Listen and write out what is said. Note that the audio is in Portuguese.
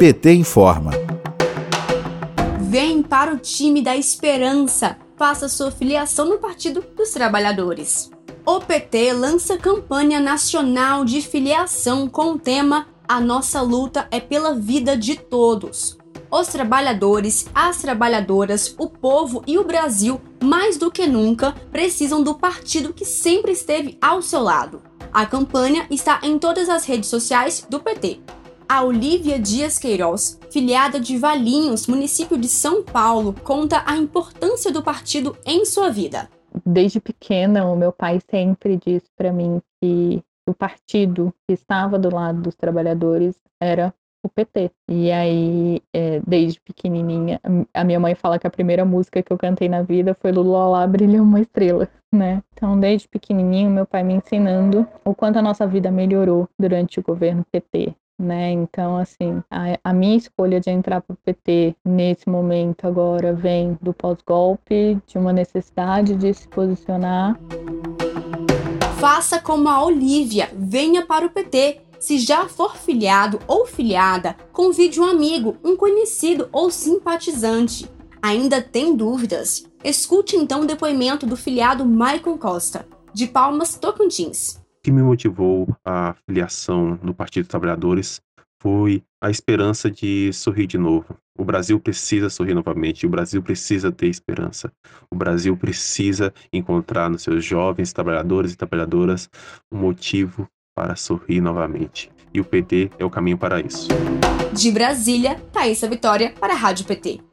PT informa. Vem para o time da esperança. Faça sua filiação no Partido dos Trabalhadores. O PT lança campanha nacional de filiação com o tema A nossa luta é pela vida de todos. Os trabalhadores, as trabalhadoras, o povo e o Brasil, mais do que nunca, precisam do partido que sempre esteve ao seu lado. A campanha está em todas as redes sociais do PT. A Olivia Dias Queiroz, filiada de Valinhos, município de São Paulo, conta a importância do partido em sua vida. Desde pequena, o meu pai sempre disse para mim que o partido que estava do lado dos trabalhadores era o PT. E aí, é, desde pequenininha, a minha mãe fala que a primeira música que eu cantei na vida foi Lula lá brilha uma estrela, né? Então, desde pequenininho, meu pai me ensinando o quanto a nossa vida melhorou durante o governo PT. Né? Então, assim, a, a minha escolha de entrar para o PT nesse momento agora vem do pós-golpe, de uma necessidade de se posicionar. Faça como a Olivia, venha para o PT se já for filiado ou filiada, convide um amigo, um conhecido ou simpatizante. Ainda tem dúvidas? Escute então o depoimento do filiado Maicon Costa, de Palmas, Tocantins. Que me motivou a filiação no Partido dos Trabalhadores foi a esperança de sorrir de novo. O Brasil precisa sorrir novamente, o Brasil precisa ter esperança. O Brasil precisa encontrar nos seus jovens trabalhadores e trabalhadoras um motivo para sorrir novamente. E o PT é o caminho para isso. De Brasília, Thaisa Vitória para a Rádio PT.